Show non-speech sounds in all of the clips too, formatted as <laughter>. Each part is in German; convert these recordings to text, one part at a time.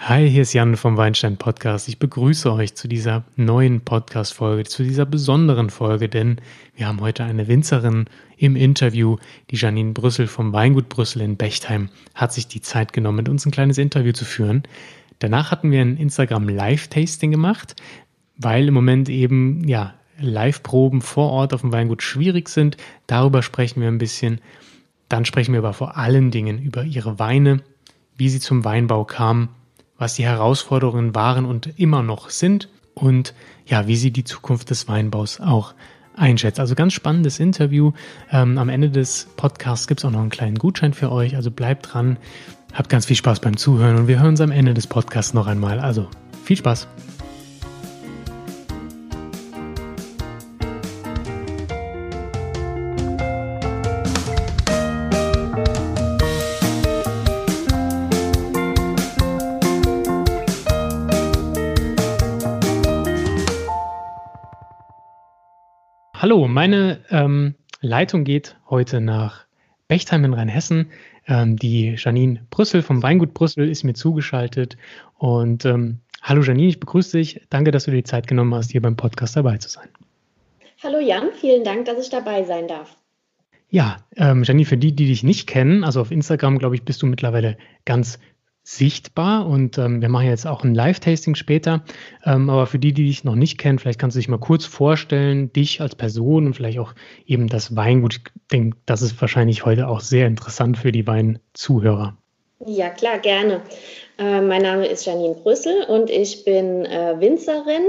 Hi, hier ist Jan vom Weinstein Podcast. Ich begrüße euch zu dieser neuen Podcast-Folge, zu dieser besonderen Folge, denn wir haben heute eine Winzerin im Interview. Die Janine Brüssel vom Weingut Brüssel in Bechtheim hat sich die Zeit genommen, mit uns ein kleines Interview zu führen. Danach hatten wir ein Instagram Live-Tasting gemacht, weil im Moment eben, ja, Live-Proben vor Ort auf dem Weingut schwierig sind. Darüber sprechen wir ein bisschen. Dann sprechen wir aber vor allen Dingen über ihre Weine, wie sie zum Weinbau kam was die Herausforderungen waren und immer noch sind und ja, wie sie die Zukunft des Weinbaus auch einschätzt. Also ganz spannendes Interview. Ähm, am Ende des Podcasts gibt es auch noch einen kleinen Gutschein für euch. Also bleibt dran, habt ganz viel Spaß beim Zuhören und wir hören uns am Ende des Podcasts noch einmal. Also viel Spaß. Meine ähm, Leitung geht heute nach Bechtheim in Rheinhessen. Ähm, die Janine Brüssel vom Weingut Brüssel ist mir zugeschaltet. Und ähm, hallo Janine, ich begrüße dich. Danke, dass du dir die Zeit genommen hast, hier beim Podcast dabei zu sein. Hallo Jan, vielen Dank, dass ich dabei sein darf. Ja, ähm, Janine, für die, die dich nicht kennen, also auf Instagram, glaube ich, bist du mittlerweile ganz sichtbar und ähm, wir machen jetzt auch ein Live-Tasting später. Ähm, aber für die, die dich noch nicht kennen, vielleicht kannst du dich mal kurz vorstellen, dich als Person und vielleicht auch eben das Weingut. Ich denke, das ist wahrscheinlich heute auch sehr interessant für die Weinzuhörer. Ja, klar, gerne. Äh, mein Name ist Janine Brüssel und ich bin äh, Winzerin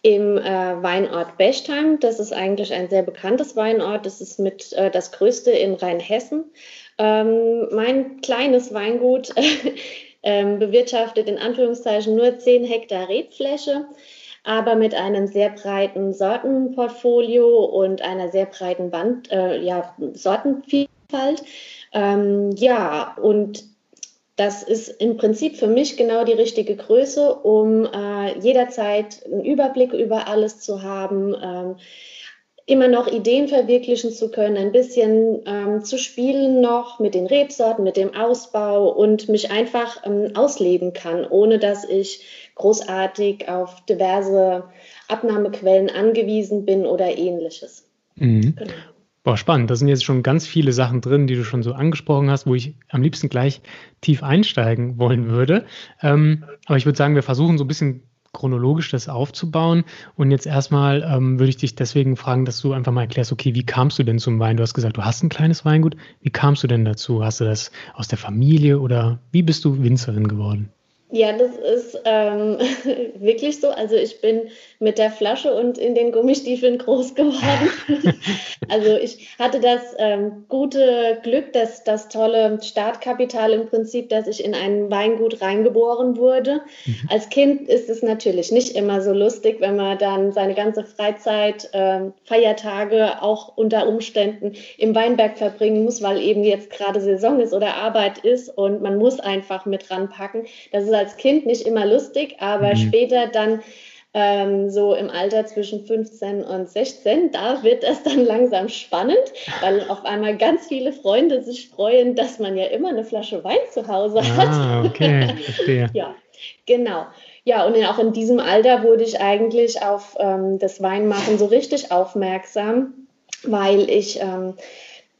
im äh, Weinort Bechtheim. Das ist eigentlich ein sehr bekanntes Weinort. Das ist mit äh, das größte in Rheinhessen. Ähm, mein kleines Weingut <laughs> ähm, bewirtschaftet in Anführungszeichen nur 10 Hektar Rebfläche, aber mit einem sehr breiten Sortenportfolio und einer sehr breiten Band, äh, ja, Sortenvielfalt. Ähm, ja, und das ist im Prinzip für mich genau die richtige Größe, um äh, jederzeit einen Überblick über alles zu haben. Ähm, immer noch Ideen verwirklichen zu können, ein bisschen ähm, zu spielen noch mit den Rebsorten, mit dem Ausbau und mich einfach ähm, ausleben kann, ohne dass ich großartig auf diverse Abnahmequellen angewiesen bin oder ähnliches. Mhm. Genau. Boah, spannend. Da sind jetzt schon ganz viele Sachen drin, die du schon so angesprochen hast, wo ich am liebsten gleich tief einsteigen wollen würde. Ähm, aber ich würde sagen, wir versuchen so ein bisschen chronologisch das aufzubauen. Und jetzt erstmal ähm, würde ich dich deswegen fragen, dass du einfach mal erklärst, okay, wie kamst du denn zum Wein? Du hast gesagt, du hast ein kleines Weingut. Wie kamst du denn dazu? Hast du das aus der Familie oder wie bist du Winzerin geworden? Ja, das ist ähm, <laughs> wirklich so. Also ich bin mit der Flasche und in den Gummistiefeln <laughs> groß geworden. <laughs> also ich hatte das ähm, gute Glück, dass das tolle Startkapital im Prinzip, dass ich in ein Weingut reingeboren wurde. Mhm. Als Kind ist es natürlich nicht immer so lustig, wenn man dann seine ganze Freizeit, ähm, Feiertage auch unter Umständen im Weinberg verbringen muss, weil eben jetzt gerade Saison ist oder Arbeit ist und man muss einfach mit ranpacken. Das ist als Kind nicht immer lustig, aber mhm. später dann ähm, so im Alter zwischen 15 und 16, da wird es dann langsam spannend, weil auf einmal ganz viele Freunde sich freuen, dass man ja immer eine Flasche Wein zu Hause hat. Ah, okay, <laughs> verstehe. ja, genau. Ja, und auch in diesem Alter wurde ich eigentlich auf ähm, das Weinmachen so richtig aufmerksam, weil ich ähm,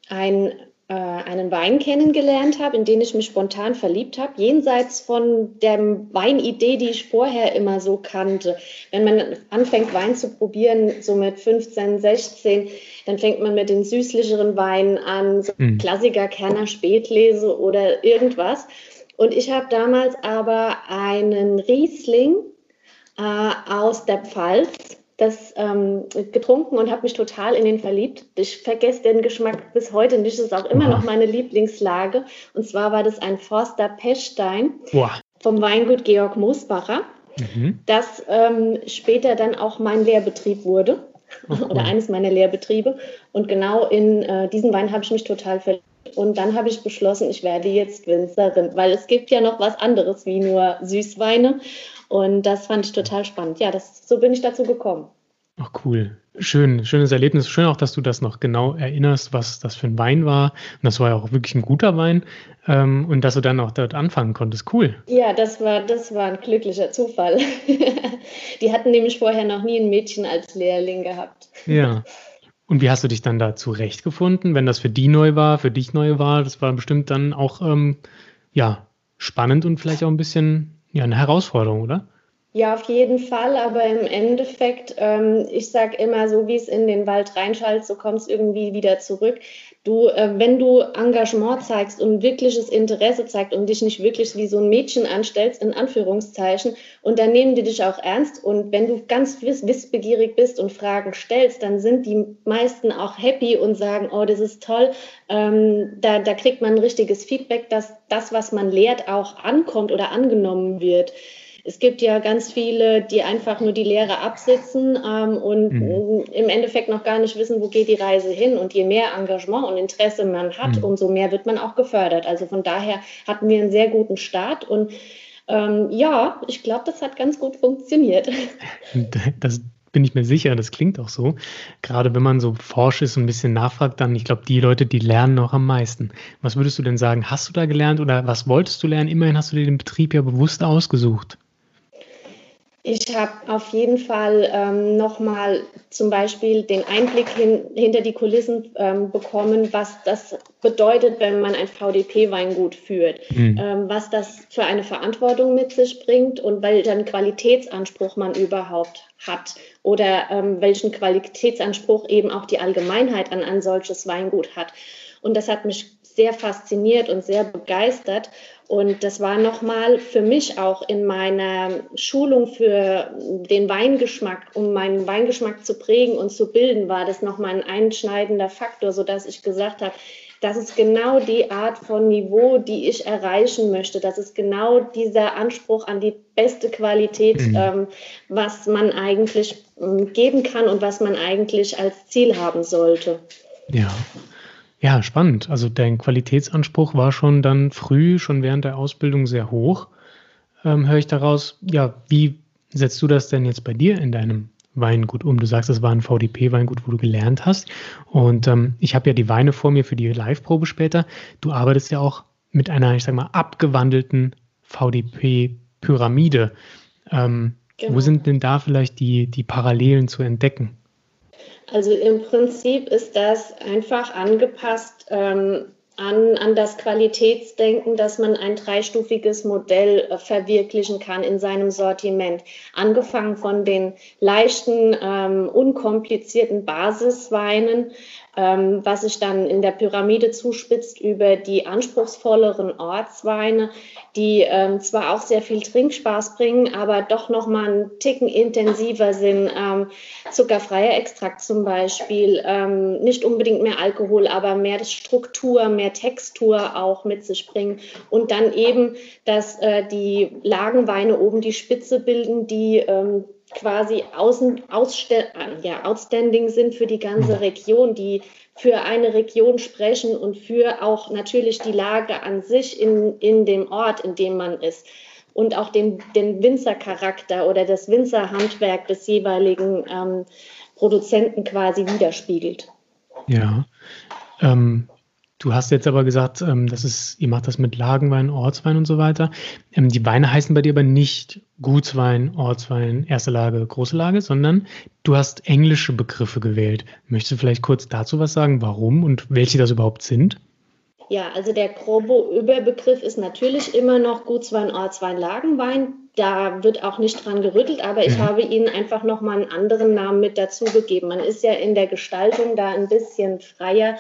ein äh, einen Wein kennengelernt habe, in den ich mich spontan verliebt habe, jenseits von der Weinidee, die ich vorher immer so kannte. Wenn man anfängt, Wein zu probieren, so mit 15, 16, dann fängt man mit den süßlicheren Weinen an, so mhm. Klassiker, Kerner, Spätlese oder irgendwas. Und ich habe damals aber einen Riesling äh, aus der Pfalz das ähm, getrunken und habe mich total in den verliebt. Ich vergesse den Geschmack bis heute nicht. Das ist auch immer noch meine Lieblingslage. Und zwar war das ein Forster Pechstein Boah. vom Weingut Georg Moosbacher, mhm. das ähm, später dann auch mein Lehrbetrieb wurde. Oh, <laughs> oder eines meiner Lehrbetriebe. Und genau in äh, diesen Wein habe ich mich total verliebt. Und dann habe ich beschlossen, ich werde jetzt Winzerin, weil es gibt ja noch was anderes wie nur Süßweine. Und das fand ich total spannend. Ja, das, so bin ich dazu gekommen. Ach cool. Schön, schönes Erlebnis. Schön auch, dass du das noch genau erinnerst, was das für ein Wein war. Und das war ja auch wirklich ein guter Wein. Ähm, und dass du dann auch dort anfangen konntest. Cool. Ja, das war, das war ein glücklicher Zufall. <laughs> Die hatten nämlich vorher noch nie ein Mädchen als Lehrling gehabt. Ja. Und wie hast du dich dann da zurechtgefunden, wenn das für die neu war, für dich neu war? Das war bestimmt dann auch ähm, ja, spannend und vielleicht auch ein bisschen ja, eine Herausforderung, oder? Ja, auf jeden Fall, aber im Endeffekt, ähm, ich sage immer, so wie es in den Wald reinschallt, so kommt es irgendwie wieder zurück. Du, äh, wenn du Engagement zeigst und wirkliches Interesse zeigst und dich nicht wirklich wie so ein Mädchen anstellst, in Anführungszeichen, und dann nehmen die dich auch ernst. Und wenn du ganz wiss, wissbegierig bist und Fragen stellst, dann sind die meisten auch happy und sagen, oh, das ist toll. Ähm, da, da kriegt man ein richtiges Feedback, dass das, was man lehrt, auch ankommt oder angenommen wird. Es gibt ja ganz viele, die einfach nur die Lehre absitzen ähm, und mhm. im Endeffekt noch gar nicht wissen, wo geht die Reise hin. Und je mehr Engagement und Interesse man hat, mhm. umso mehr wird man auch gefördert. Also von daher hatten wir einen sehr guten Start und ähm, ja, ich glaube, das hat ganz gut funktioniert. <laughs> <laughs> Das bin ich mir sicher, das klingt auch so. Gerade wenn man so forsch ist und ein bisschen nachfragt, dann, ich glaube, die Leute, die lernen noch am meisten. Was würdest du denn sagen? Hast du da gelernt oder was wolltest du lernen? Immerhin hast du dir den Betrieb ja bewusst ausgesucht. Ich habe auf jeden Fall ähm, nochmal zum Beispiel den Einblick hin, hinter die Kulissen ähm, bekommen, was das bedeutet, wenn man ein VDP-Weingut führt, mhm. ähm, was das für eine Verantwortung mit sich bringt und welchen Qualitätsanspruch man überhaupt hat oder ähm, welchen Qualitätsanspruch eben auch die Allgemeinheit an ein solches Weingut hat. Und das hat mich sehr fasziniert und sehr begeistert. Und das war nochmal für mich auch in meiner Schulung für den Weingeschmack, um meinen Weingeschmack zu prägen und zu bilden, war das nochmal ein einschneidender Faktor, sodass ich gesagt habe, das ist genau die Art von Niveau, die ich erreichen möchte. Das ist genau dieser Anspruch an die beste Qualität, mhm. ähm, was man eigentlich ähm, geben kann und was man eigentlich als Ziel haben sollte. Ja, ja, spannend. Also dein Qualitätsanspruch war schon dann früh, schon während der Ausbildung sehr hoch. Ähm, höre ich daraus, ja, wie setzt du das denn jetzt bei dir in deinem Weingut um? Du sagst, es war ein VDP-Weingut, wo du gelernt hast. Und ähm, ich habe ja die Weine vor mir für die Live-Probe später. Du arbeitest ja auch mit einer, ich sag mal, abgewandelten VDP-Pyramide. Ähm, genau. Wo sind denn da vielleicht die, die Parallelen zu entdecken? Also im Prinzip ist das einfach angepasst ähm, an, an das Qualitätsdenken, dass man ein dreistufiges Modell äh, verwirklichen kann in seinem Sortiment. Angefangen von den leichten, ähm, unkomplizierten Basisweinen was sich dann in der Pyramide zuspitzt über die anspruchsvolleren Ortsweine, die ähm, zwar auch sehr viel Trinkspaß bringen, aber doch noch mal einen Ticken intensiver sind. Ähm, zuckerfreier Extrakt zum Beispiel, ähm, nicht unbedingt mehr Alkohol, aber mehr Struktur, mehr Textur auch mit sich bringen. Und dann eben, dass äh, die Lagenweine oben die Spitze bilden, die ähm, quasi außen, ja, outstanding sind für die ganze mhm. Region, die für eine Region sprechen und für auch natürlich die Lage an sich in, in dem Ort, in dem man ist. Und auch den, den Winzercharakter oder das Winzerhandwerk des jeweiligen ähm, Produzenten quasi widerspiegelt. Ja. Ähm, Du hast jetzt aber gesagt, ähm, das ist, ihr macht das mit Lagenwein, Ortswein und so weiter. Ähm, die Weine heißen bei dir aber nicht Gutswein, Ortswein, erste Lage, große Lage, sondern du hast englische Begriffe gewählt. Möchtest du vielleicht kurz dazu was sagen, warum und welche das überhaupt sind? Ja, also der grobe Überbegriff ist natürlich immer noch Gutswein, Ortswein, Lagenwein. Da wird auch nicht dran gerüttelt, aber ich ja. habe Ihnen einfach nochmal einen anderen Namen mit dazugegeben. Man ist ja in der Gestaltung da ein bisschen freier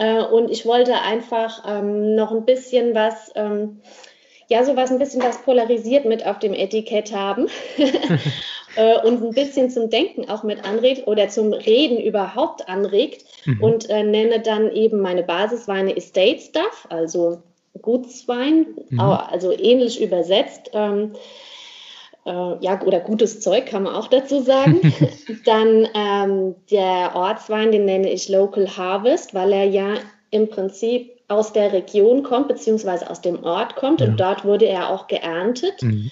äh, und ich wollte einfach ähm, noch ein bisschen was, ähm, ja, sowas ein bisschen was polarisiert mit auf dem Etikett haben <laughs> <laughs> äh, und ein bisschen zum Denken auch mit anregt oder zum Reden überhaupt anregt mhm. und äh, nenne dann eben meine Basisweine Estate Stuff, also Gutswein, mhm. also ähnlich übersetzt. Ähm, äh, ja, oder gutes Zeug kann man auch dazu sagen. <laughs> Dann ähm, der Ortswein, den nenne ich Local Harvest, weil er ja im Prinzip aus der Region kommt, beziehungsweise aus dem Ort kommt ja. und dort wurde er auch geerntet. Mhm.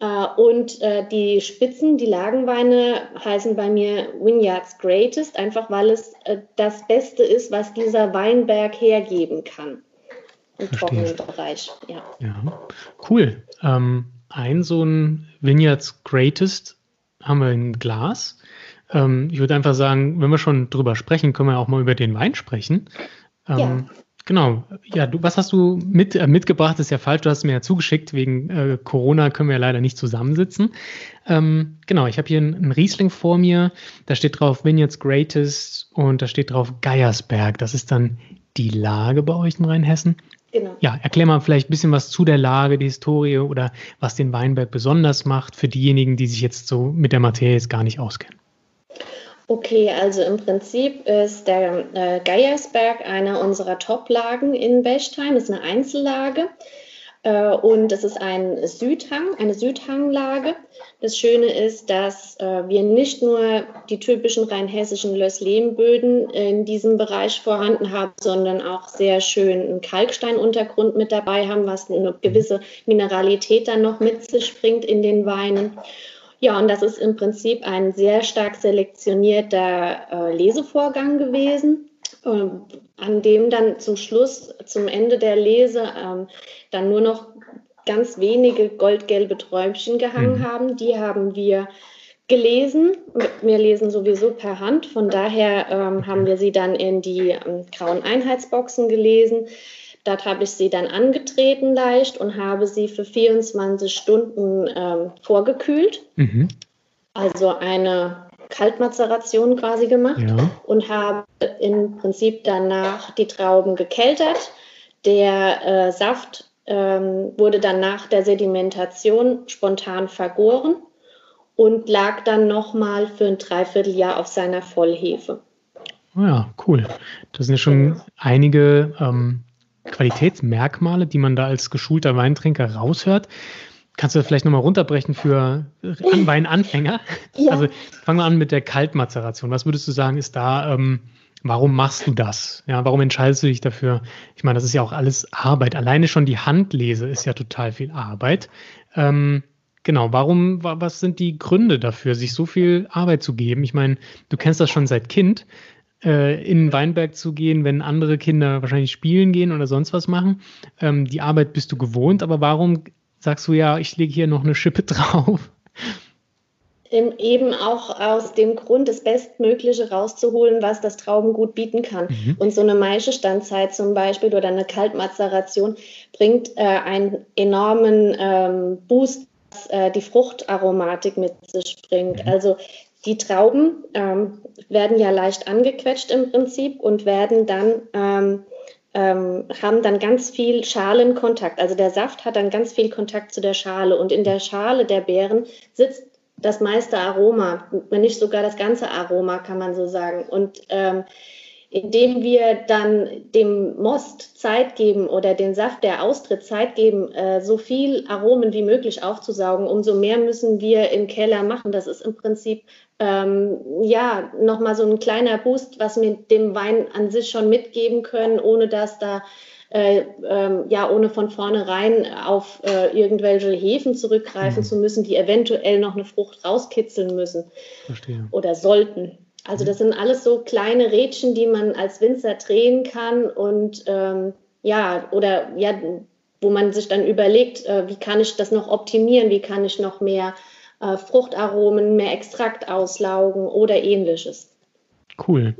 Äh, und äh, die Spitzen, die Lagenweine heißen bei mir Vineyards Greatest, einfach weil es äh, das Beste ist, was dieser Weinberg hergeben kann. Im trockenen Bereich, ja. ja. Cool. Ähm, ein so ein Vineyards Greatest haben wir im Glas. Ähm, ich würde einfach sagen, wenn wir schon drüber sprechen, können wir auch mal über den Wein sprechen. Ähm, ja. Genau. Ja, du, was hast du mit, äh, mitgebracht? Ist ja falsch. Du hast mir ja zugeschickt. Wegen äh, Corona können wir ja leider nicht zusammensitzen. Ähm, genau. Ich habe hier einen Riesling vor mir. Da steht drauf Vineyards Greatest und da steht drauf Geiersberg. Das ist dann die Lage bei euch in Rheinhessen. Genau. Ja, erklär mal vielleicht ein bisschen was zu der Lage, die Historie oder was den Weinberg besonders macht für diejenigen, die sich jetzt so mit der Materie jetzt gar nicht auskennen. Okay, also im Prinzip ist der äh, Geiersberg einer unserer Top-Lagen in Bechstein. Das ist eine Einzellage äh, und es ist ein Südhang, eine Südhanglage. Das Schöne ist, dass äh, wir nicht nur die typischen rheinhessischen Lösslehmböden in diesem Bereich vorhanden haben, sondern auch sehr schön einen Kalksteinuntergrund mit dabei haben, was eine gewisse Mineralität dann noch mit sich bringt in den Weinen. Ja, und das ist im Prinzip ein sehr stark selektionierter äh, Lesevorgang gewesen, äh, an dem dann zum Schluss, zum Ende der Lese, äh, dann nur noch ganz wenige goldgelbe Träumchen gehangen mhm. haben. Die haben wir gelesen. Wir lesen sowieso per Hand. Von daher ähm, haben wir sie dann in die ähm, grauen Einheitsboxen gelesen. Dort habe ich sie dann angetreten leicht und habe sie für 24 Stunden ähm, vorgekühlt. Mhm. Also eine Kaltmazeration quasi gemacht ja. und habe im Prinzip danach die Trauben gekeltert. Der äh, Saft ähm, wurde dann nach der Sedimentation spontan vergoren und lag dann nochmal für ein Dreivierteljahr auf seiner Vollhefe. Oh ja, cool. Das sind ja schon genau. einige ähm, Qualitätsmerkmale, die man da als geschulter Weintrinker raushört. Kannst du das vielleicht nochmal runterbrechen für Weinanfänger? Ja. Also fangen wir an mit der Kaltmazeration. Was würdest du sagen, ist da, ähm, warum machst du das? Ja, warum entscheidest du dich dafür? Ich meine, das ist ja auch alles Arbeit. Alleine schon die Handlese ist ja total viel Arbeit. Ähm, genau, warum, was sind die Gründe dafür, sich so viel Arbeit zu geben? Ich meine, du kennst das schon seit Kind äh, in den Weinberg zu gehen, wenn andere Kinder wahrscheinlich spielen gehen oder sonst was machen. Ähm, die Arbeit bist du gewohnt, aber warum sagst du ja, ich lege hier noch eine Schippe <laughs> drauf? Eben auch aus dem Grund, das Bestmögliche rauszuholen, was das Traubengut bieten kann. Mhm. Und so eine Maischestandzeit zum Beispiel oder eine Kaltmazeration bringt äh, einen enormen ähm, Boost, was äh, die Fruchtaromatik mit sich bringt. Mhm. Also die Trauben ähm, werden ja leicht angequetscht im Prinzip und werden dann ähm, ähm, haben dann ganz viel Schalenkontakt. Also der Saft hat dann ganz viel Kontakt zu der Schale und in der Schale der Beeren sitzt das meiste Aroma, wenn nicht sogar das ganze Aroma, kann man so sagen. Und ähm, indem wir dann dem Most Zeit geben oder den Saft, der austritt, Zeit geben, äh, so viel Aromen wie möglich aufzusaugen, umso mehr müssen wir im Keller machen. Das ist im Prinzip ähm, ja nochmal so ein kleiner Boost, was wir dem Wein an sich schon mitgeben können, ohne dass da äh, ähm, ja, ohne von vornherein auf äh, irgendwelche Hefen zurückgreifen mhm. zu müssen, die eventuell noch eine Frucht rauskitzeln müssen Verstehe. oder sollten. Also das sind alles so kleine Rädchen, die man als Winzer drehen kann und ähm, ja, oder ja, wo man sich dann überlegt, äh, wie kann ich das noch optimieren, wie kann ich noch mehr äh, Fruchtaromen, mehr Extrakt auslaugen oder ähnliches. Cool.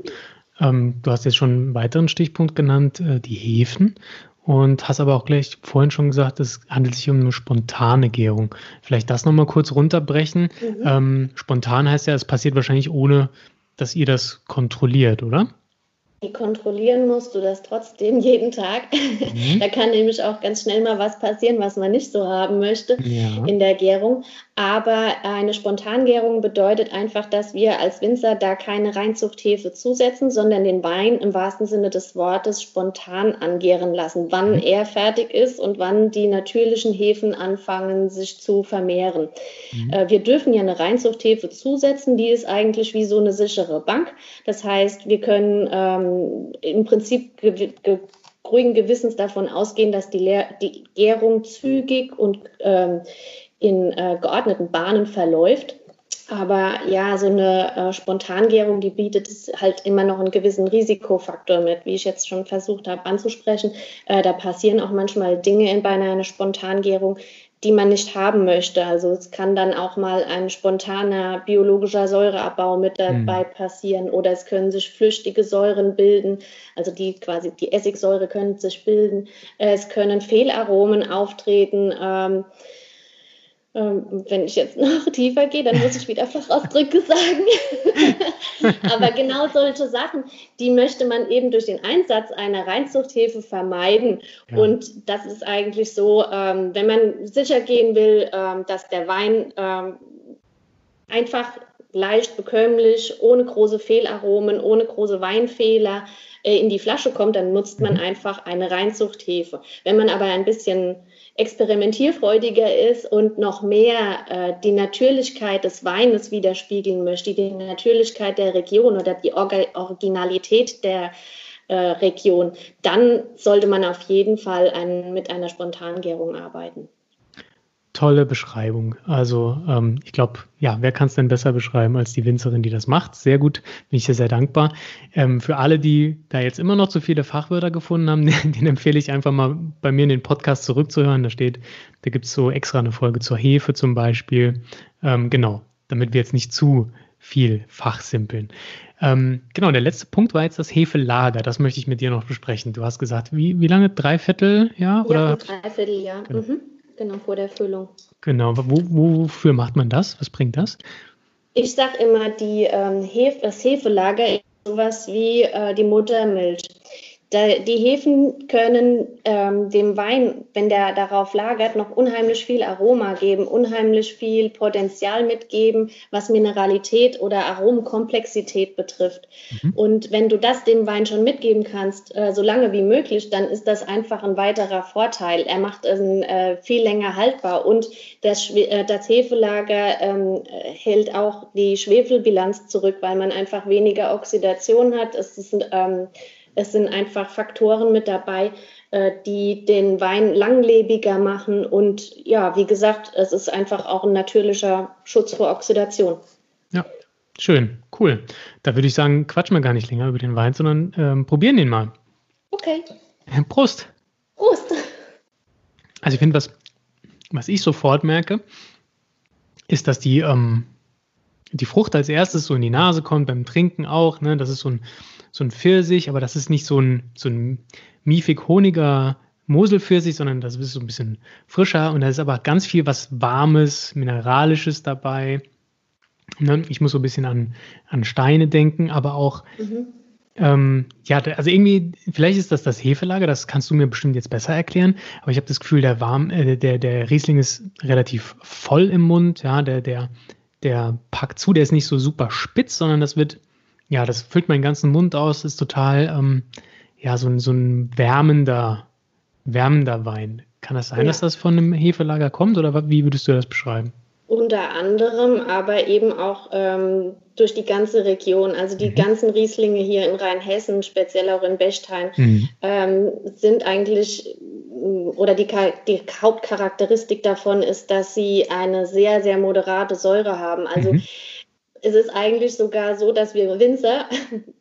Ähm, du hast jetzt schon einen weiteren Stichpunkt genannt, äh, die Hefen. Und hast aber auch gleich vorhin schon gesagt, es handelt sich um eine spontane Gärung. Vielleicht das nochmal kurz runterbrechen. Mhm. Ähm, spontan heißt ja, es passiert wahrscheinlich ohne dass ihr das kontrolliert, oder? Kontrollieren musst du das trotzdem <laughs> jeden Tag. Mhm. da kann nämlich auch ganz schnell mal was passieren, was man nicht so haben möchte ja. in der Gärung. Aber eine Spontangärung bedeutet einfach, dass wir als Winzer da keine Reinzuchthefe zusetzen, sondern den Wein im wahrsten Sinne des Wortes spontan angären lassen, wann mhm. er fertig ist und wann die natürlichen Hefen anfangen, sich zu vermehren. Mhm. Äh, wir dürfen ja eine Reinzuchthefe zusetzen, die ist eigentlich wie so eine sichere Bank. Das heißt, wir können ähm, im Prinzip ge ge ruhigen Gewissens davon ausgehen, dass die, Leer die Gärung zügig und ähm, in äh, geordneten Bahnen verläuft. Aber ja, so eine äh, Spontangärung, die bietet halt immer noch einen gewissen Risikofaktor mit, wie ich jetzt schon versucht habe anzusprechen. Äh, da passieren auch manchmal Dinge in, bei einer Spontangärung, die man nicht haben möchte. Also es kann dann auch mal ein spontaner biologischer Säureabbau mit dabei mhm. passieren oder es können sich flüchtige Säuren bilden, also die quasi die Essigsäure können sich bilden. Es können Fehlaromen auftreten. Ähm, ähm, wenn ich jetzt noch <laughs> tiefer gehe, dann muss ich wieder Fachausdrücke sagen. <laughs> <laughs> Aber genau solche Sachen, die möchte man eben durch den Einsatz einer Reinzuchthefe vermeiden. Ja. Und das ist eigentlich so, ähm, wenn man sicher gehen will, ähm, dass der Wein ähm, einfach leicht bekömmlich, ohne große Fehlaromen, ohne große Weinfehler äh, in die Flasche kommt, dann nutzt man mhm. einfach eine Reinzuchthefe. Wenn man aber ein bisschen experimentierfreudiger ist und noch mehr äh, die Natürlichkeit des Weines widerspiegeln möchte, die Natürlichkeit der Region oder die Orga Originalität der äh, Region, dann sollte man auf jeden Fall ein, mit einer Spontangärung arbeiten tolle Beschreibung. Also ähm, ich glaube, ja, wer kann es denn besser beschreiben als die Winzerin, die das macht? Sehr gut, bin ich dir sehr dankbar. Ähm, für alle, die da jetzt immer noch zu viele Fachwörter gefunden haben, <laughs> den empfehle ich einfach mal bei mir in den Podcast zurückzuhören. Da steht, da gibt es so extra eine Folge zur Hefe zum Beispiel. Ähm, genau, damit wir jetzt nicht zu viel fachsimpeln. Ähm, genau, der letzte Punkt war jetzt das Hefelager. Das möchte ich mit dir noch besprechen. Du hast gesagt, wie, wie lange? Drei Viertel, ja? Ja, drei Viertel, ja. Genau. Mhm. Genau, vor der Füllung. Genau, Wo, wofür macht man das? Was bringt das? Ich sage immer, die, ähm, Hef das Hefelager ist sowas wie äh, die Muttermilch. Die Hefen können ähm, dem Wein, wenn der darauf lagert, noch unheimlich viel Aroma geben, unheimlich viel Potenzial mitgeben, was Mineralität oder Aromenkomplexität betrifft. Mhm. Und wenn du das dem Wein schon mitgeben kannst, äh, so lange wie möglich, dann ist das einfach ein weiterer Vorteil. Er macht es äh, viel länger haltbar und das, äh, das Hefelager ähm, hält auch die Schwefelbilanz zurück, weil man einfach weniger Oxidation hat. Es ist ähm, es sind einfach Faktoren mit dabei, äh, die den Wein langlebiger machen. Und ja, wie gesagt, es ist einfach auch ein natürlicher Schutz vor Oxidation. Ja, schön, cool. Da würde ich sagen, quatschen wir gar nicht länger über den Wein, sondern ähm, probieren den mal. Okay. Prost. Prost. Also ich finde, was, was ich sofort merke, ist, dass die, ähm, die Frucht als erstes so in die Nase kommt, beim Trinken auch. Ne? Das ist so ein so ein Pfirsich, aber das ist nicht so ein, so ein miefig-honiger Moselpfirsich, sondern das ist so ein bisschen frischer und da ist aber ganz viel was Warmes, Mineralisches dabei. Ne? Ich muss so ein bisschen an, an Steine denken, aber auch, mhm. ähm, ja, also irgendwie, vielleicht ist das das Hefelager, das kannst du mir bestimmt jetzt besser erklären, aber ich habe das Gefühl, der, Warm, äh, der, der Riesling ist relativ voll im Mund, ja, der, der, der packt zu, der ist nicht so super spitz, sondern das wird ja, das füllt meinen ganzen Mund aus, ist total, ähm, ja, so, ein, so ein wärmender, wärmender Wein. Kann das sein, ja. dass das von einem Hefelager kommt oder wie würdest du das beschreiben? Unter anderem, aber eben auch ähm, durch die ganze Region. Also die mhm. ganzen Rieslinge hier in Rheinhessen, speziell auch in Bechstein, mhm. ähm, sind eigentlich, oder die, die, Hauptcharakteristik davon ist, dass sie eine sehr, sehr moderate Säure haben. Also mhm es ist eigentlich sogar so, dass wir Winzer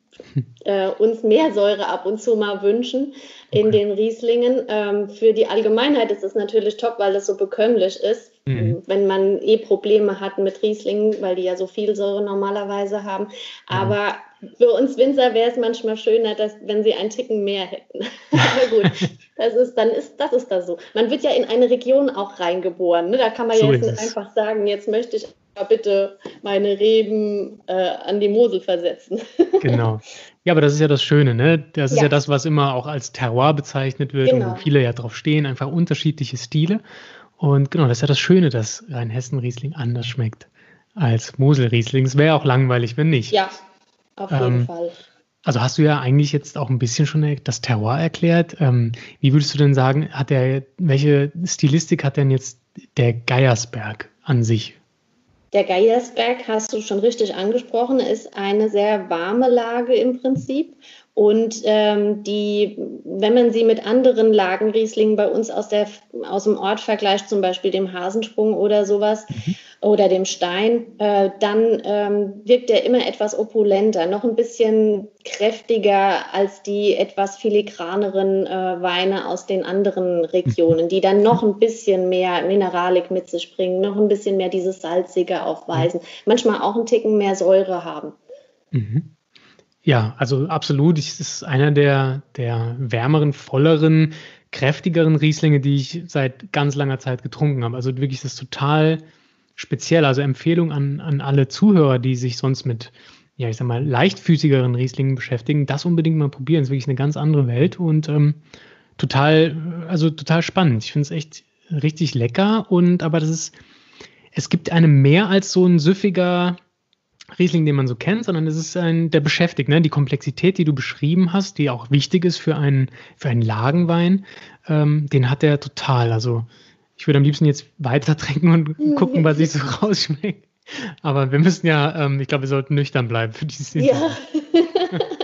<laughs> äh, uns mehr Säure ab und zu mal wünschen okay. in den Rieslingen. Ähm, für die Allgemeinheit ist es natürlich top, weil es so bekömmlich ist. Mhm. Wenn man eh Probleme hat mit Rieslingen, weil die ja so viel Säure normalerweise haben. Mhm. Aber für uns Winzer wäre es manchmal schöner, dass, wenn sie einen Ticken mehr hätten. <laughs> Aber gut, das ist, dann ist, das ist da so. Man wird ja in eine Region auch reingeboren. Ne? Da kann man so ja jetzt nicht einfach sagen, jetzt möchte ich bitte meine Reben äh, an die Mosel versetzen. <laughs> genau. Ja, aber das ist ja das Schöne, ne? Das ist ja, ja das, was immer auch als Terroir bezeichnet wird genau. und wo viele ja drauf stehen, einfach unterschiedliche Stile. Und genau, das ist ja das Schöne, dass Rheinhessen-Riesling anders schmeckt als Mosel-Riesling. Es wäre auch langweilig, wenn nicht. Ja, auf jeden ähm, Fall. Also hast du ja eigentlich jetzt auch ein bisschen schon das Terroir erklärt. Ähm, wie würdest du denn sagen, hat der, welche Stilistik hat denn jetzt der Geiersberg an sich? Der Geiersberg, hast du schon richtig angesprochen, ist eine sehr warme Lage im Prinzip Und ähm, die, wenn man sie mit anderen Lagenrieslingen bei uns aus, der, aus dem Ort vergleicht, zum Beispiel dem Hasensprung oder sowas mhm. oder dem Stein, äh, dann ähm, wirkt er immer etwas opulenter, noch ein bisschen kräftiger als die etwas filigraneren äh, Weine aus den anderen Regionen, die dann noch ein bisschen mehr Mineralik mit sich bringen, noch ein bisschen mehr dieses Salzige aufweisen, manchmal auch einen Ticken mehr Säure haben. Mhm. Ja, also absolut. Es ist einer der, der wärmeren, volleren, kräftigeren Rieslinge, die ich seit ganz langer Zeit getrunken habe. Also wirklich das total speziell. Also Empfehlung an, an alle Zuhörer, die sich sonst mit, ja, ich sag mal, leichtfüßigeren Rieslingen beschäftigen, das unbedingt mal probieren. Es ist wirklich eine ganz andere Welt und ähm, total, also total spannend. Ich finde es echt richtig lecker und aber das ist, es gibt einem mehr als so ein süffiger, Riesling, den man so kennt, sondern es ist ein, der beschäftigt, ne? Die Komplexität, die du beschrieben hast, die auch wichtig ist für einen, für einen Lagenwein, ähm, den hat er total. Also ich würde am liebsten jetzt weiter trinken und gucken, was ich so <laughs> rausschmecke. Aber wir müssen ja, ähm, ich glaube, wir sollten nüchtern bleiben für dieses Ja. <laughs>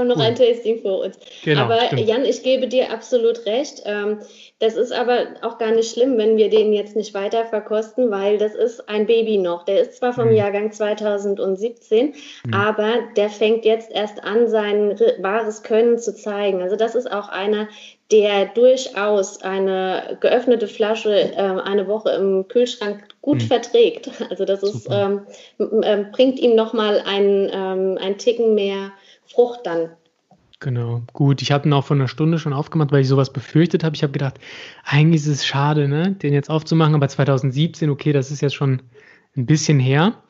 haben noch cool. ein Tasting vor uns. Genau, Aber stimmt. Jan, ich gebe dir absolut recht. Ähm, das ist aber auch gar nicht schlimm, wenn wir den jetzt nicht weiter verkosten, weil das ist ein Baby noch. Der ist zwar vom mhm. Jahrgang 2017, mhm. aber der fängt jetzt erst an, sein wahres Können zu zeigen. Also das ist auch einer, der durchaus eine geöffnete Flasche äh, eine Woche im Kühlschrank gut mhm. verträgt. Also das ist, ähm, äh, bringt ihm nochmal einen, ähm, einen Ticken mehr Frucht dann Genau, gut. Ich habe ihn auch vor einer Stunde schon aufgemacht, weil ich sowas befürchtet habe. Ich habe gedacht, eigentlich ist es schade, ne, den jetzt aufzumachen, aber 2017, okay, das ist jetzt schon ein bisschen her.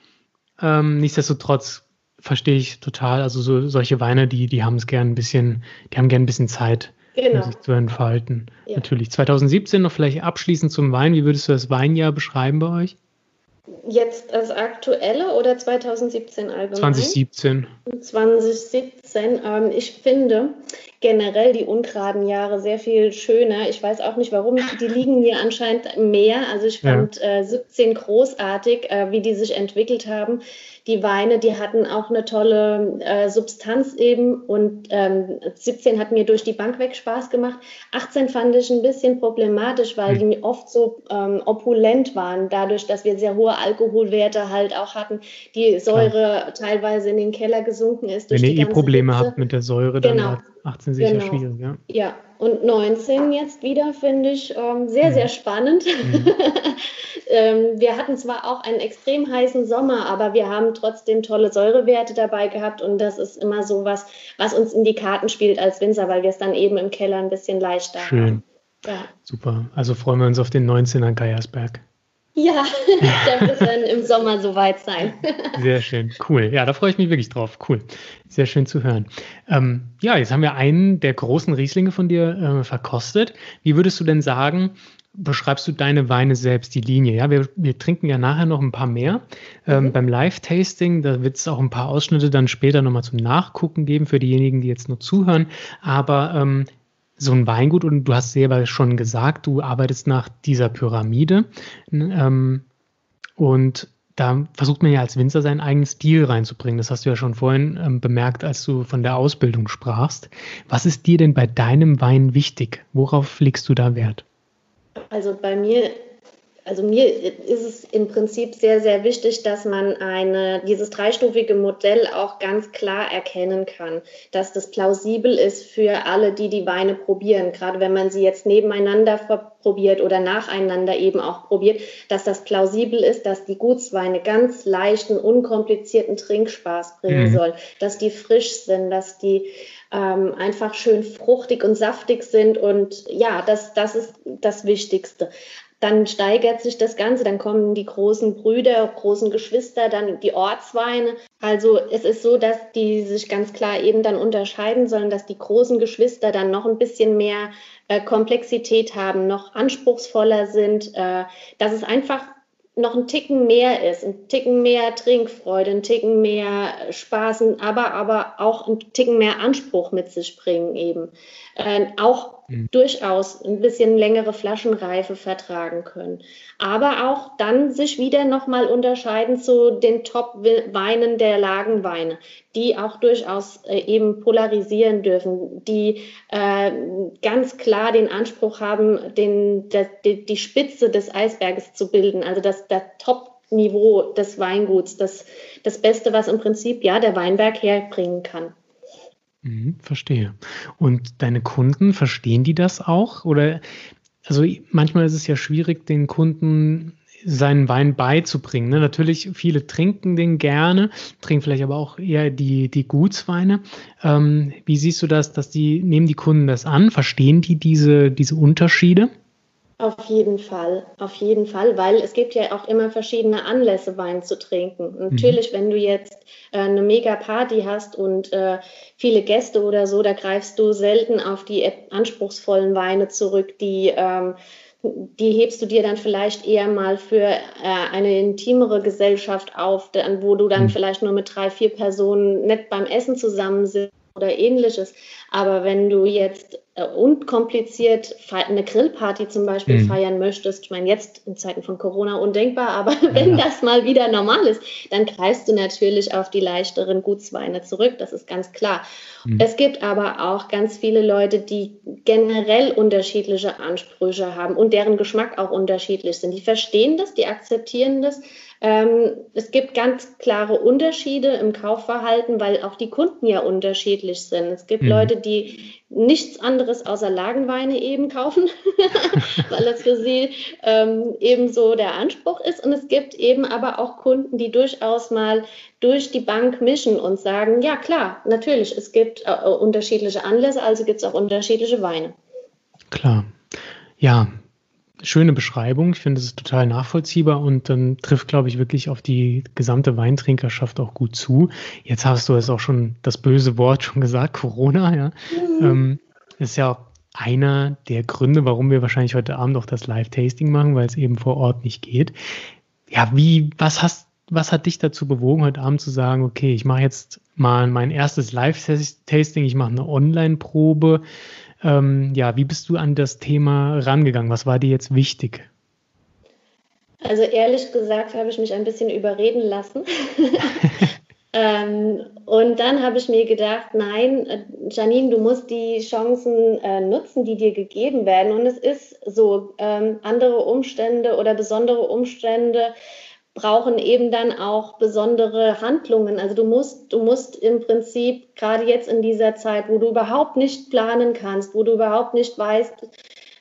Ähm, nichtsdestotrotz verstehe ich total, also so, solche Weine, die, die haben es gern ein bisschen, die haben gern ein bisschen Zeit, genau. um sich zu entfalten. Ja. Natürlich. 2017 noch vielleicht abschließend zum Wein. Wie würdest du das Weinjahr beschreiben bei euch? Jetzt das aktuelle oder 2017 allgemein? 2017. 2017. Ähm, ich finde generell die ungeraden Jahre sehr viel schöner. Ich weiß auch nicht warum. Die liegen mir anscheinend mehr. Also ich fand ja. äh, 17 großartig, äh, wie die sich entwickelt haben die Weine, die hatten auch eine tolle äh, Substanz eben und ähm, 17 hat mir durch die Bank weg Spaß gemacht. 18 fand ich ein bisschen problematisch, weil mhm. die oft so ähm, opulent waren, dadurch, dass wir sehr hohe Alkoholwerte halt auch hatten, die Säure Klar. teilweise in den Keller gesunken ist. Wenn ihr eh Probleme Hitze. habt mit der Säure, dann genau. 18 sicher genau. schwierig. Ja. ja, und 19 jetzt wieder finde ich ähm, sehr, mhm. sehr spannend. Mhm. <laughs> ähm, wir hatten zwar auch einen extrem heißen Sommer, aber wir haben trotzdem tolle Säurewerte dabei gehabt und das ist immer so was, was uns in die Karten spielt als Winzer, weil wir es dann eben im Keller ein bisschen leichter Schön. haben. Ja. Super. Also freuen wir uns auf den 19er Geiersberg. Ja, <laughs> der wird dann im Sommer soweit sein. <laughs> Sehr schön, cool. Ja, da freue ich mich wirklich drauf. Cool. Sehr schön zu hören. Ähm, ja, jetzt haben wir einen der großen Rieslinge von dir äh, verkostet. Wie würdest du denn sagen, beschreibst du deine Weine selbst, die Linie? Ja, wir, wir trinken ja nachher noch ein paar mehr. Ähm, mhm. Beim Live-Tasting, da wird es auch ein paar Ausschnitte dann später nochmal zum Nachgucken geben für diejenigen, die jetzt nur zuhören. Aber ähm, so ein Weingut und du hast selber schon gesagt, du arbeitest nach dieser Pyramide ähm, und da versucht man ja als Winzer seinen eigenen Stil reinzubringen. Das hast du ja schon vorhin ähm, bemerkt, als du von der Ausbildung sprachst. Was ist dir denn bei deinem Wein wichtig? Worauf legst du da Wert? Also bei mir also mir ist es im Prinzip sehr, sehr wichtig, dass man eine, dieses dreistufige Modell auch ganz klar erkennen kann, dass das plausibel ist für alle, die die Weine probieren. Gerade wenn man sie jetzt nebeneinander probiert oder nacheinander eben auch probiert, dass das plausibel ist, dass die Gutsweine ganz leichten, unkomplizierten Trinkspaß bringen mhm. soll, dass die frisch sind, dass die ähm, einfach schön fruchtig und saftig sind und ja, das, das ist das Wichtigste dann steigert sich das Ganze, dann kommen die großen Brüder, großen Geschwister, dann die Ortsweine. Also es ist so, dass die sich ganz klar eben dann unterscheiden sollen, dass die großen Geschwister dann noch ein bisschen mehr äh, Komplexität haben, noch anspruchsvoller sind, äh, dass es einfach noch ein Ticken mehr ist, ein Ticken mehr Trinkfreude, ein Ticken mehr Spaß, aber, aber auch ein Ticken mehr Anspruch mit sich bringen eben. Äh, auch mhm. durchaus ein bisschen längere Flaschenreife vertragen können. Aber auch dann sich wieder nochmal unterscheiden zu den Top-Weinen der Lagenweine, die auch durchaus äh, eben polarisieren dürfen, die äh, ganz klar den Anspruch haben, den, der, die, die Spitze des Eisberges zu bilden, also das, das Top-Niveau des Weinguts, das, das Beste, was im Prinzip ja der Weinberg herbringen kann. Mhm, verstehe. Und deine Kunden, verstehen die das auch? Oder, also manchmal ist es ja schwierig, den Kunden seinen Wein beizubringen. Ne? Natürlich, viele trinken den gerne, trinken vielleicht aber auch eher die, die Gutsweine. Ähm, wie siehst du das, dass die, nehmen die Kunden das an? Verstehen die diese, diese Unterschiede? Auf jeden Fall, auf jeden Fall, weil es gibt ja auch immer verschiedene Anlässe, Wein zu trinken. Mhm. Natürlich, wenn du jetzt äh, eine mega Party hast und äh, viele Gäste oder so, da greifst du selten auf die anspruchsvollen Weine zurück, die ähm, die hebst du dir dann vielleicht eher mal für äh, eine intimere Gesellschaft auf, dann, wo du dann mhm. vielleicht nur mit drei, vier Personen nett beim Essen zusammen sitzt oder ähnliches. Aber wenn du jetzt unkompliziert eine Grillparty zum Beispiel mhm. feiern möchtest, ich meine jetzt in Zeiten von Corona undenkbar, aber <laughs> ja, wenn das mal wieder normal ist, dann greifst du natürlich auf die leichteren Gutsweine zurück, das ist ganz klar. Mhm. Es gibt aber auch ganz viele Leute, die generell unterschiedliche Ansprüche haben und deren Geschmack auch unterschiedlich sind. Die verstehen das, die akzeptieren das, ähm, es gibt ganz klare Unterschiede im Kaufverhalten, weil auch die Kunden ja unterschiedlich sind. Es gibt mhm. Leute, die nichts anderes außer Lagenweine eben kaufen, <laughs> weil das für sie ähm, eben so der Anspruch ist. Und es gibt eben aber auch Kunden, die durchaus mal durch die Bank mischen und sagen, ja klar, natürlich, es gibt äh, unterschiedliche Anlässe, also gibt es auch unterschiedliche Weine. Klar. Ja, schöne Beschreibung. Ich finde, es ist total nachvollziehbar und dann trifft, glaube ich, wirklich auf die gesamte Weintrinkerschaft auch gut zu. Jetzt hast du es auch schon das böse Wort schon gesagt, Corona, ja. Mhm. Ähm, ist ja auch einer der Gründe, warum wir wahrscheinlich heute Abend auch das Live-Tasting machen, weil es eben vor Ort nicht geht. Ja, wie, was hast, was hat dich dazu bewogen, heute Abend zu sagen, okay, ich mache jetzt mal mein erstes Live-Tasting, ich mache eine Online-Probe. Ähm, ja, wie bist du an das Thema rangegangen? Was war dir jetzt wichtig? Also ehrlich gesagt habe ich mich ein bisschen überreden lassen. <laughs> ähm, und dann habe ich mir gedacht, nein, äh, Janine, du musst die Chancen äh, nutzen, die dir gegeben werden. Und es ist so, ähm, andere Umstände oder besondere Umstände brauchen eben dann auch besondere Handlungen. Also du musst, du musst im Prinzip gerade jetzt in dieser Zeit, wo du überhaupt nicht planen kannst, wo du überhaupt nicht weißt,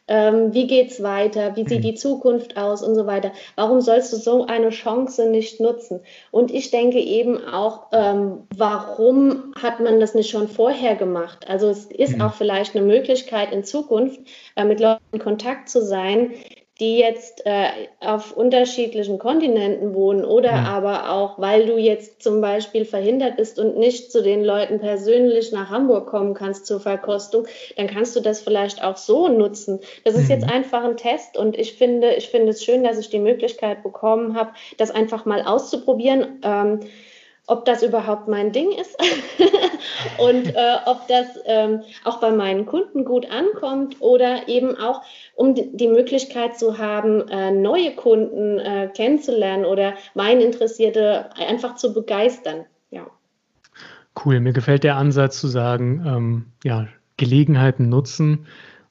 ähm, wie geht's weiter, wie sieht die Zukunft aus und so weiter. Warum sollst du so eine Chance nicht nutzen? Und ich denke eben auch, ähm, warum hat man das nicht schon vorher gemacht? Also es ist mhm. auch vielleicht eine Möglichkeit in Zukunft, äh, mit Leuten in Kontakt zu sein, die jetzt äh, auf unterschiedlichen Kontinenten wohnen oder ja. aber auch, weil du jetzt zum Beispiel verhindert bist und nicht zu den Leuten persönlich nach Hamburg kommen kannst zur Verkostung, dann kannst du das vielleicht auch so nutzen. Das ist mhm. jetzt einfach ein Test und ich finde, ich finde es schön, dass ich die Möglichkeit bekommen habe, das einfach mal auszuprobieren. Ähm, ob das überhaupt mein Ding ist <laughs> und äh, ob das ähm, auch bei meinen Kunden gut ankommt oder eben auch, um die Möglichkeit zu haben, äh, neue Kunden äh, kennenzulernen oder Weininteressierte einfach zu begeistern. Ja. Cool, mir gefällt der Ansatz zu sagen, ähm, ja, Gelegenheiten nutzen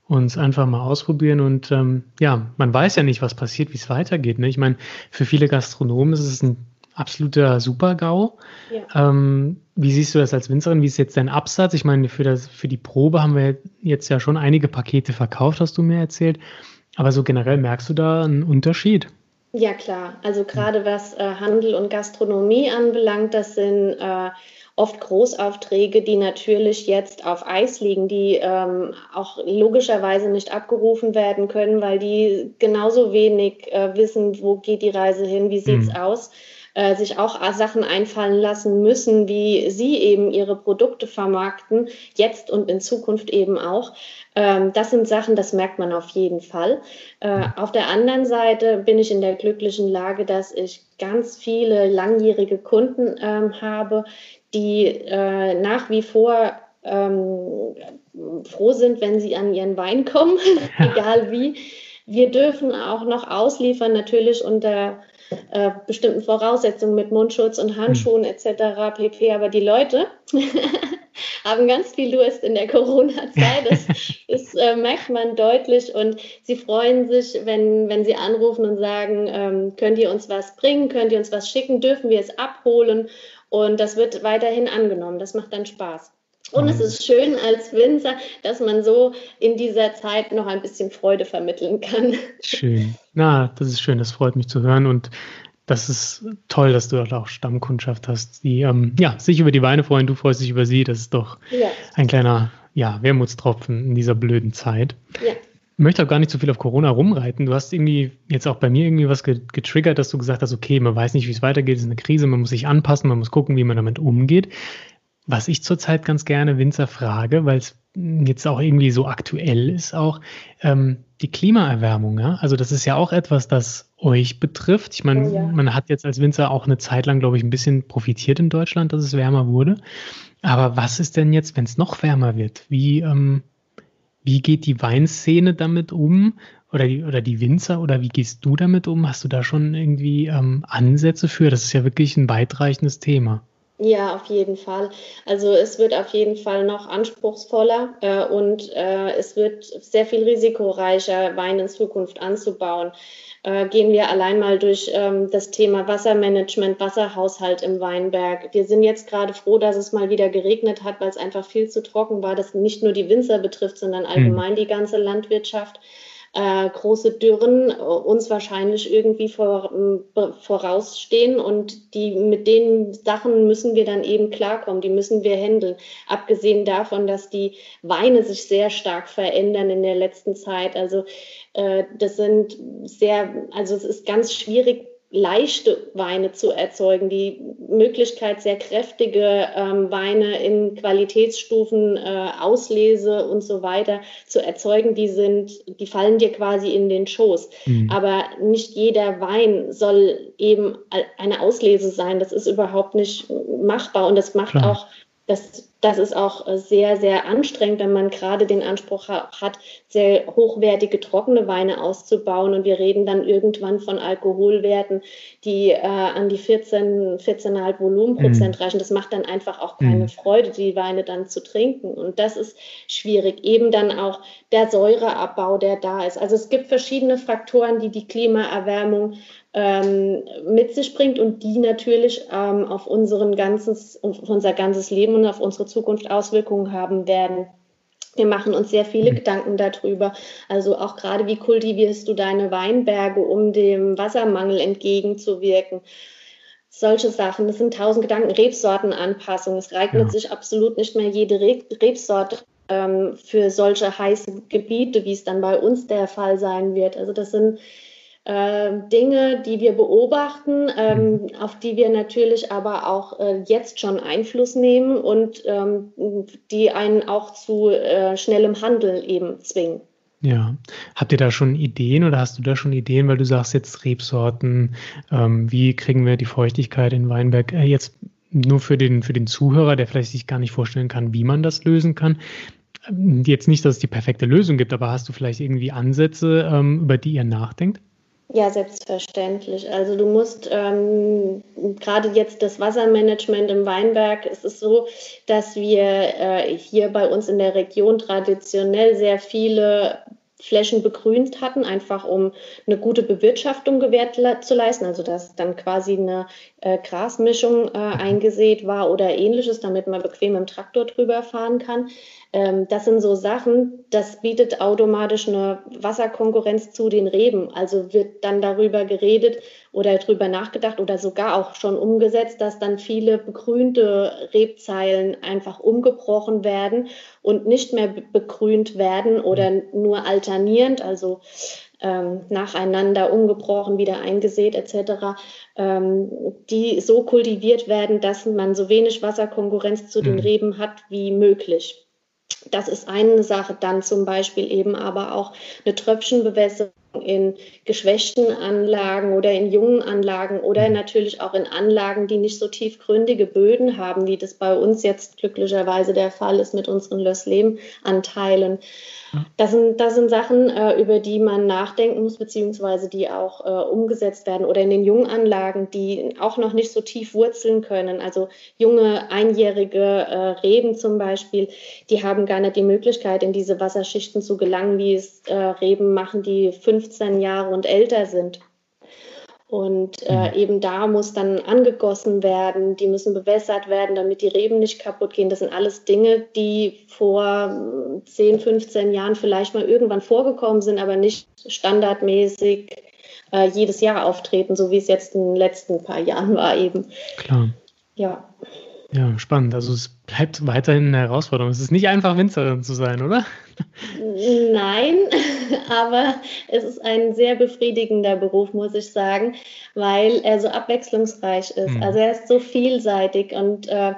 uns einfach mal ausprobieren und ähm, ja, man weiß ja nicht, was passiert, wie es weitergeht. Ne? Ich meine, für viele Gastronomen ist es ein absoluter Super-GAU. Ja. Ähm, wie siehst du das als Winzerin? Wie ist jetzt dein Absatz? Ich meine, für, das, für die Probe haben wir jetzt ja schon einige Pakete verkauft, hast du mir erzählt. Aber so generell merkst du da einen Unterschied? Ja, klar. Also gerade was äh, Handel und Gastronomie anbelangt, das sind äh, oft Großaufträge, die natürlich jetzt auf Eis liegen, die ähm, auch logischerweise nicht abgerufen werden können, weil die genauso wenig äh, wissen, wo geht die Reise hin, wie sieht es mhm. aus äh, sich auch Sachen einfallen lassen müssen, wie sie eben ihre Produkte vermarkten, jetzt und in Zukunft eben auch. Ähm, das sind Sachen, das merkt man auf jeden Fall. Äh, auf der anderen Seite bin ich in der glücklichen Lage, dass ich ganz viele langjährige Kunden ähm, habe, die äh, nach wie vor ähm, froh sind, wenn sie an ihren Wein kommen, <laughs> egal wie. Wir dürfen auch noch ausliefern, natürlich unter äh, bestimmten Voraussetzungen mit Mundschutz und Handschuhen hm. etc. pp. Aber die Leute <laughs> haben ganz viel Durst in der Corona-Zeit. Das, <laughs> das äh, merkt man deutlich und sie freuen sich, wenn, wenn sie anrufen und sagen, ähm, könnt ihr uns was bringen, könnt ihr uns was schicken, dürfen wir es abholen und das wird weiterhin angenommen. Das macht dann Spaß. Und es ist schön als Winzer, dass man so in dieser Zeit noch ein bisschen Freude vermitteln kann. Schön. Na, das ist schön, das freut mich zu hören. Und das ist toll, dass du dort auch Stammkundschaft hast, die ähm, ja, sich über die Weine freuen, du freust dich über sie. Das ist doch ja. ein kleiner ja, Wermutstropfen in dieser blöden Zeit. Ja. Ich möchte auch gar nicht so viel auf Corona rumreiten. Du hast irgendwie jetzt auch bei mir irgendwie was getriggert, dass du gesagt hast, okay, man weiß nicht, wie es weitergeht, es ist eine Krise, man muss sich anpassen, man muss gucken, wie man damit umgeht. Was ich zurzeit ganz gerne Winzer frage, weil es jetzt auch irgendwie so aktuell ist, auch ähm, die Klimaerwärmung. Ja? Also das ist ja auch etwas, das euch betrifft. Ich meine, oh ja. man hat jetzt als Winzer auch eine Zeit lang, glaube ich, ein bisschen profitiert in Deutschland, dass es wärmer wurde. Aber was ist denn jetzt, wenn es noch wärmer wird? Wie, ähm, wie geht die Weinszene damit um? Oder die, oder die Winzer? Oder wie gehst du damit um? Hast du da schon irgendwie ähm, Ansätze für? Das ist ja wirklich ein weitreichendes Thema. Ja, auf jeden Fall. Also es wird auf jeden Fall noch anspruchsvoller äh, und äh, es wird sehr viel risikoreicher, Wein in Zukunft anzubauen. Äh, gehen wir allein mal durch ähm, das Thema Wassermanagement, Wasserhaushalt im Weinberg. Wir sind jetzt gerade froh, dass es mal wieder geregnet hat, weil es einfach viel zu trocken war, das nicht nur die Winzer betrifft, sondern hm. allgemein die ganze Landwirtschaft äh, große Dürren äh, uns wahrscheinlich irgendwie vor, äh, vorausstehen und die mit den Sachen müssen wir dann eben klarkommen, die müssen wir handeln. Abgesehen davon, dass die Weine sich sehr stark verändern in der letzten Zeit. Also äh, das sind sehr, also es ist ganz schwierig leichte Weine zu erzeugen, die Möglichkeit, sehr kräftige ähm, Weine in Qualitätsstufen, äh, Auslese und so weiter zu erzeugen, die sind, die fallen dir quasi in den Schoß. Mhm. Aber nicht jeder Wein soll eben eine Auslese sein. Das ist überhaupt nicht machbar und das macht Klar. auch das, das ist auch sehr, sehr anstrengend, wenn man gerade den Anspruch hat, sehr hochwertige trockene Weine auszubauen. Und wir reden dann irgendwann von Alkoholwerten, die äh, an die 14, 14,5 Volumenprozent mhm. reichen. Das macht dann einfach auch keine mhm. Freude, die Weine dann zu trinken. Und das ist schwierig. Eben dann auch der Säureabbau, der da ist. Also es gibt verschiedene Faktoren, die die Klimaerwärmung ähm, mit sich bringt und die natürlich ähm, auf, unseren ganzes, auf unser ganzes Leben und auf unsere Zukunft Auswirkungen haben werden. Wir machen uns sehr viele mhm. Gedanken darüber. Also auch gerade, wie kultivierst du deine Weinberge, um dem Wassermangel entgegenzuwirken? Solche Sachen, das sind tausend Gedanken. Rebsortenanpassung. Es eignet ja. sich absolut nicht mehr jede Rebsorte ähm, für solche heißen Gebiete, wie es dann bei uns der Fall sein wird. Also das sind Dinge, die wir beobachten, ähm, auf die wir natürlich aber auch äh, jetzt schon Einfluss nehmen und ähm, die einen auch zu äh, schnellem Handeln eben zwingen. Ja, habt ihr da schon Ideen oder hast du da schon Ideen, weil du sagst jetzt Rebsorten, ähm, wie kriegen wir die Feuchtigkeit in Weinberg äh, jetzt nur für den, für den Zuhörer, der vielleicht sich gar nicht vorstellen kann, wie man das lösen kann. Ähm, jetzt nicht, dass es die perfekte Lösung gibt, aber hast du vielleicht irgendwie Ansätze, ähm, über die ihr nachdenkt? Ja, selbstverständlich. Also du musst ähm, gerade jetzt das Wassermanagement im Weinberg, es ist so, dass wir äh, hier bei uns in der Region traditionell sehr viele Flächen begrünt hatten, einfach um eine gute Bewirtschaftung gewährt zu leisten, also dass dann quasi eine äh, Grasmischung äh, eingesät war oder ähnliches, damit man bequem im Traktor drüber fahren kann. Ähm, das sind so Sachen, das bietet automatisch eine Wasserkonkurrenz zu den Reben. Also wird dann darüber geredet oder darüber nachgedacht oder sogar auch schon umgesetzt, dass dann viele begrünte Rebzeilen einfach umgebrochen werden und nicht mehr begrünt werden oder nur alternierend, also ähm, nacheinander umgebrochen, wieder eingesät etc., ähm, die so kultiviert werden, dass man so wenig Wasserkonkurrenz zu den mhm. Reben hat wie möglich. Das ist eine Sache. Dann zum Beispiel eben aber auch eine Tröpfchenbewässerung in geschwächten Anlagen oder in jungen Anlagen oder natürlich auch in Anlagen, die nicht so tiefgründige Böden haben, wie das bei uns jetzt glücklicherweise der Fall ist mit unseren Löslehm-Anteilen. Das sind, das sind Sachen, äh, über die man nachdenken muss, beziehungsweise die auch äh, umgesetzt werden oder in den Junganlagen, die auch noch nicht so tief wurzeln können. Also junge einjährige äh, Reben zum Beispiel, die haben gar nicht die Möglichkeit, in diese Wasserschichten zu gelangen, wie es äh, Reben machen, die 15 Jahre und älter sind. Und äh, mhm. eben da muss dann angegossen werden, die müssen bewässert werden, damit die Reben nicht kaputt gehen. Das sind alles Dinge, die vor 10, 15 Jahren vielleicht mal irgendwann vorgekommen sind, aber nicht standardmäßig äh, jedes Jahr auftreten, so wie es jetzt in den letzten paar Jahren war eben. Klar. Ja. Ja, spannend. Also es bleibt weiterhin eine Herausforderung. Es ist nicht einfach, Winzerin zu sein, oder? Nein, <laughs> aber es ist ein sehr befriedigender Beruf, muss ich sagen, weil er so abwechslungsreich ist. Mhm. Also er ist so vielseitig und äh,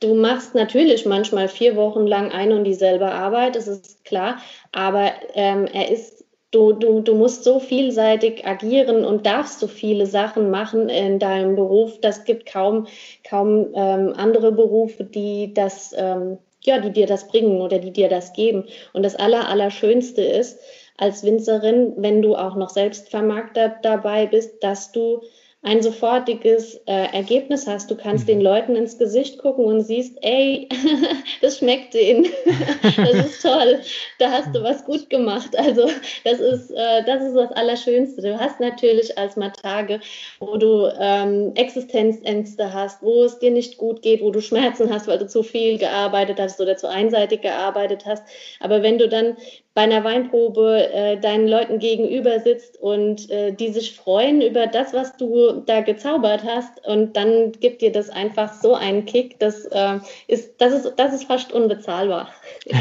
du machst natürlich manchmal vier Wochen lang ein und dieselbe Arbeit, das ist klar, aber ähm, er ist Du, du, du musst so vielseitig agieren und darfst so viele Sachen machen in deinem Beruf. Das gibt kaum, kaum ähm, andere Berufe, die das, ähm, ja, die dir das bringen oder die dir das geben. Und das Aller, Allerschönste ist als Winzerin, wenn du auch noch Selbstvermarkter dabei bist, dass du ein sofortiges äh, Ergebnis hast. Du kannst mhm. den Leuten ins Gesicht gucken und siehst, ey, <laughs> das schmeckt denen. <laughs> das ist toll. Da hast du was gut gemacht. Also das ist, äh, das ist das Allerschönste. Du hast natürlich als mal Tage, wo du ähm, Existenzängste hast, wo es dir nicht gut geht, wo du Schmerzen hast, weil du zu viel gearbeitet hast oder zu einseitig gearbeitet hast. Aber wenn du dann bei einer Weinprobe äh, deinen Leuten gegenüber sitzt und äh, die sich freuen über das, was du da gezaubert hast. Und dann gibt dir das einfach so einen Kick, das, äh, ist, das, ist, das ist fast unbezahlbar. <laughs>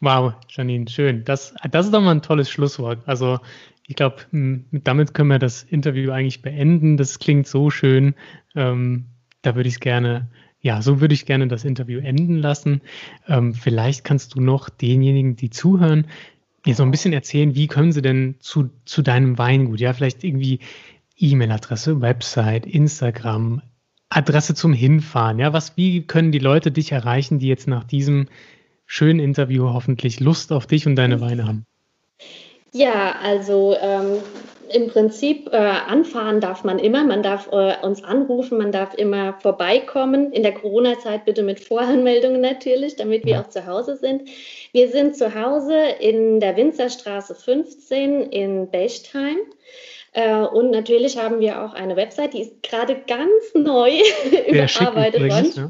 Wow, Janine, schön. Das, das ist doch mal ein tolles Schlusswort. Also ich glaube, damit können wir das Interview eigentlich beenden. Das klingt so schön. Ähm, da würde ich es gerne ja, so würde ich gerne das Interview enden lassen. Ähm, vielleicht kannst du noch denjenigen, die zuhören, mir so ein bisschen erzählen, wie können sie denn zu, zu deinem Weingut? Ja, vielleicht irgendwie E-Mail-Adresse, Website, Instagram, Adresse zum Hinfahren. Ja, was, wie können die Leute dich erreichen, die jetzt nach diesem schönen Interview hoffentlich Lust auf dich und deine Weine haben? Ja, also ähm, im Prinzip äh, anfahren darf man immer. Man darf äh, uns anrufen, man darf immer vorbeikommen. In der Corona-Zeit bitte mit Voranmeldungen natürlich, damit wir auch zu Hause sind. Wir sind zu Hause in der Winzerstraße 15 in Bechtheim. Äh, und natürlich haben wir auch eine Website, die ist gerade ganz neu <laughs> überarbeitet worden. Ja.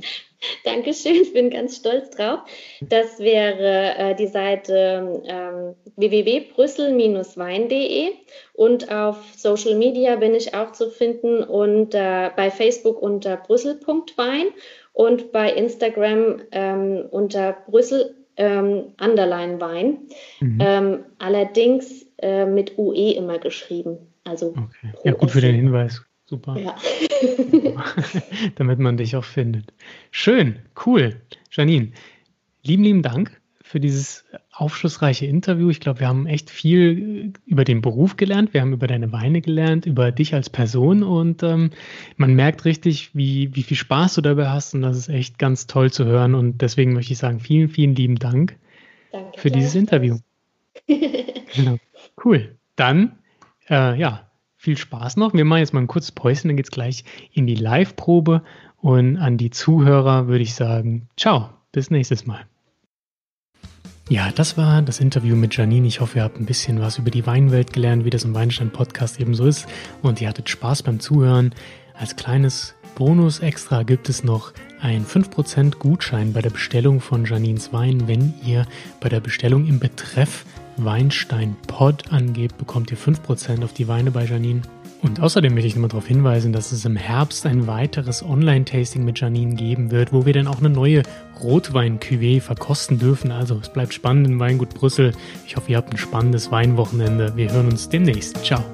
Dankeschön, ich bin ganz stolz drauf. Das wäre äh, die Seite ähm, www.brüssel-wein.de und auf Social Media bin ich auch zu finden und äh, bei Facebook unter brüssel.wein und bei Instagram ähm, unter brüssel ähm, Underline Wein. Mhm. Ähm, allerdings äh, mit UE immer geschrieben. Also okay. Ja, gut für den Hinweis. Super. Ja. <laughs> Damit man dich auch findet. Schön, cool. Janine, lieben, lieben Dank für dieses aufschlussreiche Interview. Ich glaube, wir haben echt viel über den Beruf gelernt, wir haben über deine Weine gelernt, über dich als Person und ähm, man merkt richtig, wie, wie viel Spaß du dabei hast und das ist echt ganz toll zu hören und deswegen möchte ich sagen, vielen, vielen lieben Dank Danke für dieses Interview. <laughs> genau. Cool. Dann, äh, ja, viel Spaß noch. Wir machen jetzt mal ein kurzes Päuschen, dann geht es gleich in die Live-Probe. Und an die Zuhörer würde ich sagen, ciao, bis nächstes Mal. Ja, das war das Interview mit Janine. Ich hoffe, ihr habt ein bisschen was über die Weinwelt gelernt, wie das im Weinstein-Podcast eben so ist. Und ihr hattet Spaß beim Zuhören. Als kleines Bonus extra gibt es noch ein 5% Gutschein bei der Bestellung von Janines Wein. Wenn ihr bei der Bestellung im Betreff Weinstein Pod angebt, bekommt ihr 5% auf die Weine bei Janine. Und außerdem möchte ich nochmal darauf hinweisen, dass es im Herbst ein weiteres Online-Tasting mit Janine geben wird, wo wir dann auch eine neue Rotwein-Cuvée verkosten dürfen. Also es bleibt spannend in Weingut Brüssel. Ich hoffe, ihr habt ein spannendes Weinwochenende. Wir hören uns demnächst. Ciao.